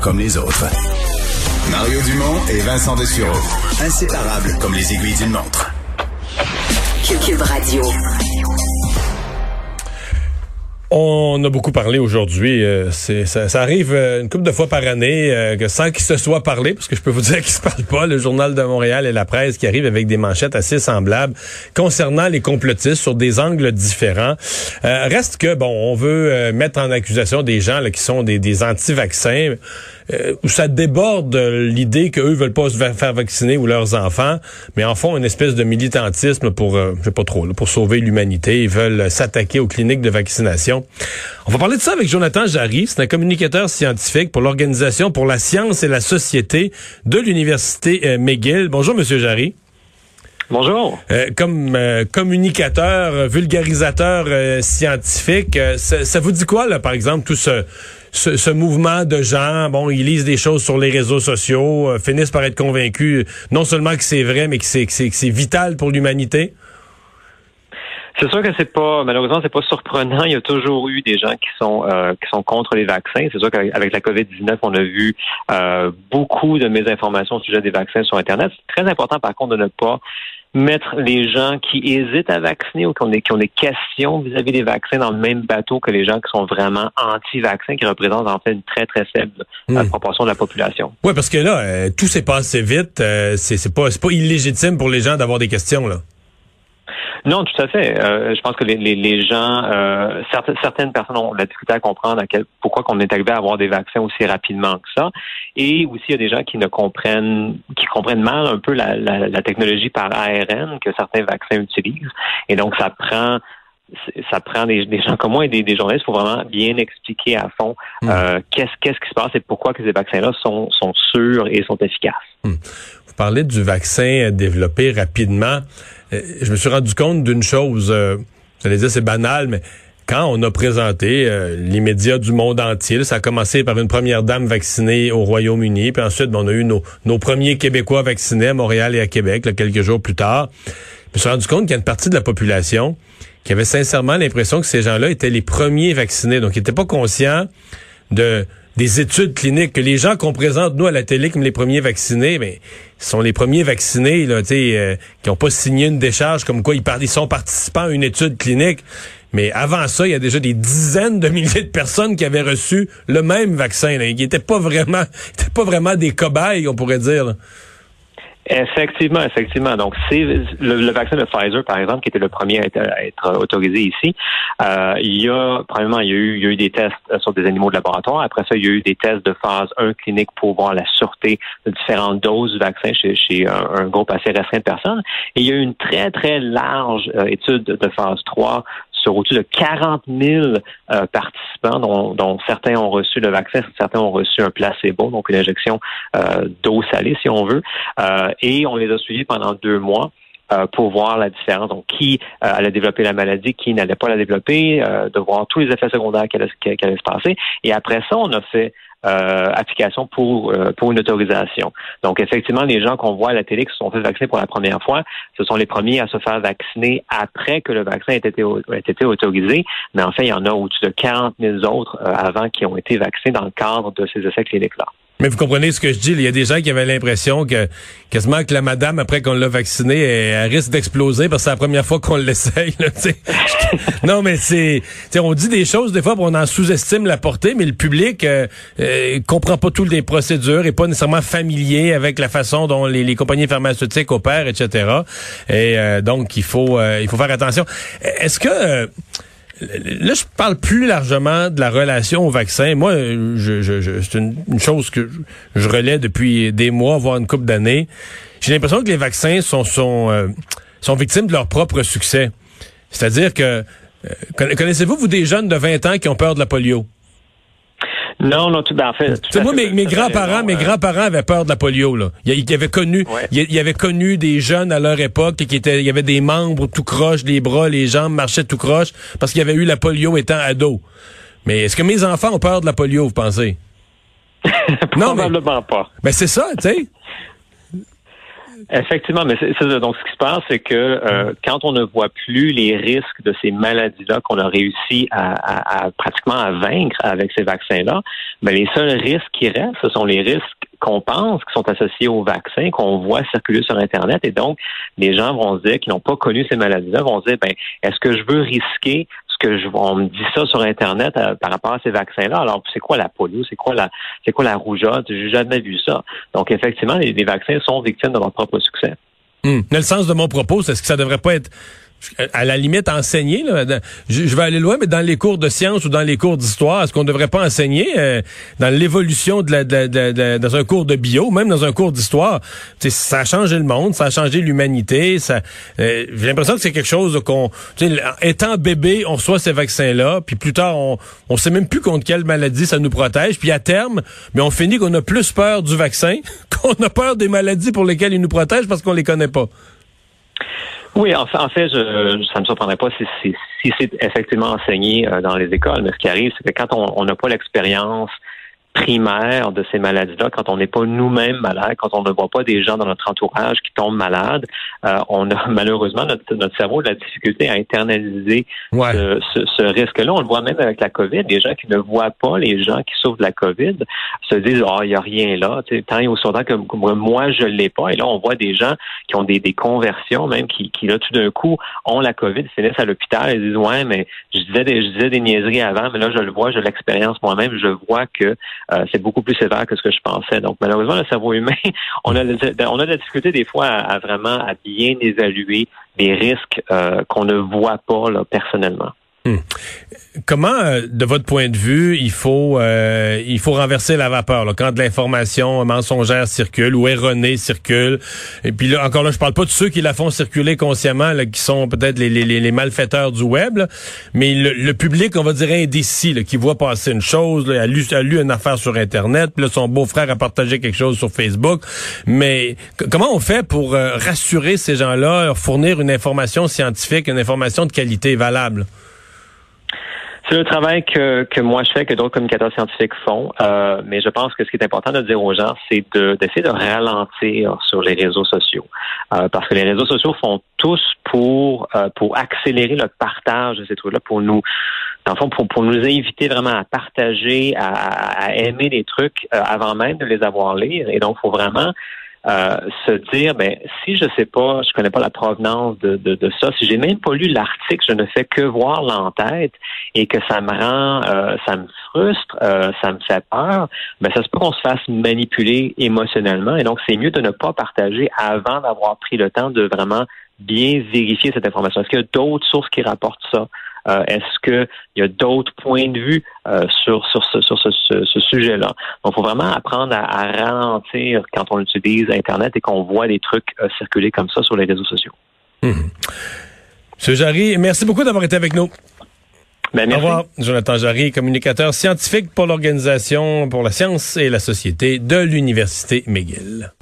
Comme les autres. Mario Dumont et Vincent Dessureau. Inséparables comme les aiguilles d'une montre. Cube Radio. On a beaucoup parlé aujourd'hui. Euh, ça, arrive euh, une couple de fois par année euh, que sans qu'il se soit parlé, parce que je peux vous dire qu'il se parle pas, le journal de Montréal et la presse qui arrivent avec des manchettes assez semblables concernant les complotistes sur des angles différents. reste que bon, on veut mettre en accusation des gens qui sont des, des anti-vaccins. Euh, où ça déborde l'idée qu'eux veulent pas se faire vacciner ou leurs enfants, mais en font une espèce de militantisme pour, euh, je sais pas trop, pour sauver l'humanité. Ils veulent s'attaquer aux cliniques de vaccination. On va parler de ça avec Jonathan Jarry. C'est un communicateur scientifique pour l'Organisation pour la science et la société de l'Université euh, McGill. Bonjour, Monsieur Jarry. Bonjour. comme communicateur, vulgarisateur scientifique, ça, ça, vous dit quoi, là, par exemple, tout ce, ce, mouvement de gens, bon, ils lisent des choses sur les réseaux sociaux, euh, finissent par être convaincus non seulement que c'est vrai, mais que c'est, que c'est, vital pour l'humanité? C'est sûr que c'est pas malheureusement c'est pas surprenant. Il y a toujours eu des gens qui sont euh, qui sont contre les vaccins. C'est sûr qu'avec la COVID-19, on a vu euh, beaucoup de mésinformations au sujet des vaccins sur Internet. C'est très important par contre de ne pas mettre les gens qui hésitent à vacciner ou qui ont des, qui ont des questions vis-à-vis des vaccins dans le même bateau que les gens qui sont vraiment anti-vaccins, qui représentent en fait une très, très faible euh, hmm. proportion de la population. Oui, parce que là, euh, tout s'est passé vite. Euh, c'est pas, pas illégitime pour les gens d'avoir des questions, là. Non, tout à fait. Euh, je pense que les, les, les gens, euh, certaines, certaines personnes ont la difficulté à comprendre à quel, pourquoi qu'on est arrivé à avoir des vaccins aussi rapidement que ça. Et aussi, il y a des gens qui ne comprennent, qui comprennent mal un peu la, la, la technologie par ARN que certains vaccins utilisent. Et donc, ça prend ça prend des, des, gens comme moi et des, des journalistes pour vraiment bien expliquer à fond hmm. euh, qu'est-ce qu'est-ce qui se passe et pourquoi que ces vaccins-là sont, sont sûrs et sont efficaces. Hmm. Vous parlez du vaccin développé rapidement. Euh, je me suis rendu compte d'une chose, euh, j'allais dire c'est banal, mais quand on a présenté euh, les médias du monde entier, ça a commencé par une première dame vaccinée au Royaume-Uni, puis ensuite on a eu nos, nos, premiers Québécois vaccinés à Montréal et à Québec, quelques jours plus tard. Je me suis rendu compte qu'il y a une partie de la population qui avait sincèrement l'impression que ces gens-là étaient les premiers vaccinés, donc ils n'étaient pas conscients de des études cliniques que les gens qu'on présente nous à la télé comme les premiers vaccinés, mais sont les premiers vaccinés là, euh, qui n'ont pas signé une décharge comme quoi ils, ils sont participants à une étude clinique. Mais avant ça, il y a déjà des dizaines de milliers de personnes qui avaient reçu le même vaccin, là, qui n'étaient pas vraiment, pas vraiment des cobayes, on pourrait dire. Effectivement, effectivement. Donc, c'est le, vaccin de Pfizer, par exemple, qui était le premier à être, autorisé ici. Euh, il y a, premièrement, il y a, eu, il y a eu des tests sur des animaux de laboratoire. Après ça, il y a eu des tests de phase 1 clinique pour voir la sûreté de différentes doses du vaccin chez, chez un, groupe assez restreint de personnes. Et il y a eu une très, très large euh, étude de phase 3 sur au-dessus de 40 000 euh, participants, dont, certains ont reçu le vaccin, certains ont reçu un placebo, donc une injection euh, d'eau salée, si on veut. Euh, et on les a suivis pendant deux mois pour voir la différence. Donc, qui allait développer la maladie, qui n'allait pas la développer, de voir tous les effets secondaires qui allaient, se passer. Et après ça, on a fait euh, application pour euh, pour une autorisation. Donc effectivement, les gens qu'on voit à la télé qui se sont fait vacciner pour la première fois, ce sont les premiers à se faire vacciner après que le vaccin ait été, autorisé. Mais en fait, il y en a au-dessus de 40 000 autres euh, avant qui ont été vaccinés dans le cadre de ces essais cliniques-là. Mais vous comprenez ce que je dis. Il y a des gens qui avaient l'impression que quasiment que la madame, après qu'on l'a vaccinée, elle, risque d'exploser parce que c'est la première fois qu'on l'essaye. non, mais c'est... On dit des choses des fois, on en sous-estime la portée, mais le public euh, euh, comprend pas toutes les procédures et pas nécessairement familier avec la façon dont les, les compagnies pharmaceutiques opèrent, etc. Et euh, donc, il faut, euh, il faut faire attention. Est-ce que Là, je parle plus largement de la relation au vaccin. Moi, je, c'est une, chose que je relais depuis des mois, voire une couple d'années. J'ai l'impression que les vaccins sont sont, euh, victimes de leur propre succès. C'est-à-dire que euh, connaissez-vous vous des jeunes de 20 ans qui ont peur de la polio? Non, non, tout en fait. Tout moi, mes, mes grands-parents, mes grands-parents avaient peur de la polio. Là. Ils, avaient connu, ils, avaient connu des jeunes à leur époque qui étaient, il y avait des membres tout croche, les bras, les jambes marchaient tout croche parce qu'il y avait eu la polio étant ado. Mais est-ce que mes enfants ont peur de la polio, vous pensez? Probablement pas. Mais c'est ça, tu sais. Effectivement, mais c'est donc ce qui se passe, c'est que euh, quand on ne voit plus les risques de ces maladies-là qu'on a réussi à, pratiquement à vaincre avec ces vaccins-là, ben les seuls risques qui restent, ce sont les risques qu'on pense qui sont associés au vaccin, qu'on voit circuler sur Internet. Et donc, les gens vont se dire, qui n'ont pas connu ces maladies-là, vont dire, ben, est-ce que je veux risquer que je, on me dit ça sur Internet euh, par rapport à ces vaccins-là. Alors, c'est quoi la polio? C'est quoi la, c'est quoi la rougeole? J'ai jamais vu ça. Donc, effectivement, les, vaccins sont victimes de leur propre succès. Hmm. Mais le sens de mon propos, c'est ce que ça devrait pas être à la limite enseigner. je, vais aller loin, mais dans les cours de sciences ou dans les cours d'histoire, est-ce qu'on ne devrait pas enseigner euh, dans l'évolution de, la, de, dans un cours de bio, même dans un cours d'histoire, ça a changé le monde, ça a changé l'humanité. Ça, euh, j'ai l'impression que c'est quelque chose qu'on, étant bébé, on reçoit ces vaccins-là, puis plus tard, on, on sait même plus contre quelle maladie ça nous protège, puis à terme, mais on finit qu'on a plus peur du vaccin qu'on a peur des maladies pour lesquelles il nous protège parce qu'on les connaît pas. Oui, en fait, en fait je, ça ne me surprendrait pas si, si, c'est effectivement enseigné euh, dans les écoles, mais ce qui arrive, c'est que quand on n'a pas l'expérience primaire de ces maladies-là, quand on n'est pas nous-mêmes malades, quand on ne voit pas des gens dans notre entourage qui tombent malades, euh, on a malheureusement notre, notre cerveau a de la difficulté à internaliser ce, ce, risque-là. On le voit même avec la COVID. Les gens qui ne voient pas les gens qui souffrent de la COVID se disent oh il y a rien là. tant et aussi longtemps que moi je l'ai pas. Et là on voit des gens qui ont des, des conversions même qui, qui là tout d'un coup ont la COVID, finissent à l'hôpital et disent ouais mais je disais des, je disais des niaiseries avant, mais là je le vois, je l'expérience moi-même, je vois que euh, c'est beaucoup plus sévère que ce que je pensais. Donc, malheureusement, le cerveau humain, on a, on a de la difficulté des fois à, vraiment à bien évaluer les risques euh, qu'on ne voit pas là, personnellement. Hmm. Comment, euh, de votre point de vue, il faut euh, il faut renverser la vapeur là, quand de l'information mensongère circule ou erronée circule? Et puis là, encore là, je parle pas de ceux qui la font circuler consciemment, là, qui sont peut-être les, les, les, malfaiteurs du web, mais le, public, on va dire indécis, là, qui voit passer une chose, là, a, lu, a lu une affaire sur Internet, puis là, son beau-frère a partagé quelque chose sur Facebook. Mais comment on fait pour euh, rassurer ces gens-là, leur fournir une information scientifique, une information de qualité valable? C'est le travail que, que moi je fais, que d'autres communicateurs scientifiques font. Euh, mais je pense que ce qui est important de dire aux gens, c'est d'essayer de, ralentir sur les réseaux sociaux. Euh, parce que les réseaux sociaux font tous pour, euh, pour accélérer le partage de ces trucs-là, pour nous, dans le fond, pour, pour nous inviter vraiment à partager, à, à aimer des trucs avant même de les avoir lire. Et donc, il faut vraiment euh, se dire ben si je sais pas, je connais pas la provenance de, de, de ça, si j'ai même pas lu l'article, je ne fais que voir l'entête et que ça me rend, euh, ça me frustre, euh, ça me fait peur, ben ça se peut qu'on se fasse manipuler émotionnellement et donc c'est mieux de ne pas partager avant d'avoir pris le temps de vraiment bien vérifier cette information. Est-ce qu'il y a d'autres sources qui rapportent ça? Euh, est-ce qu'il y a d'autres points de vue euh, sur, sur ce, sur ce, sujet-là? Donc, il faut vraiment apprendre à, ralentir quand on utilise Internet et qu'on voit des trucs euh, circuler comme ça sur les réseaux sociaux. Mmh. Monsieur Jarry, merci beaucoup d'avoir été avec nous. Ben, merci. Au revoir. Jonathan Jarry, communicateur scientifique pour l'Organisation pour la science et la société de l'Université McGill.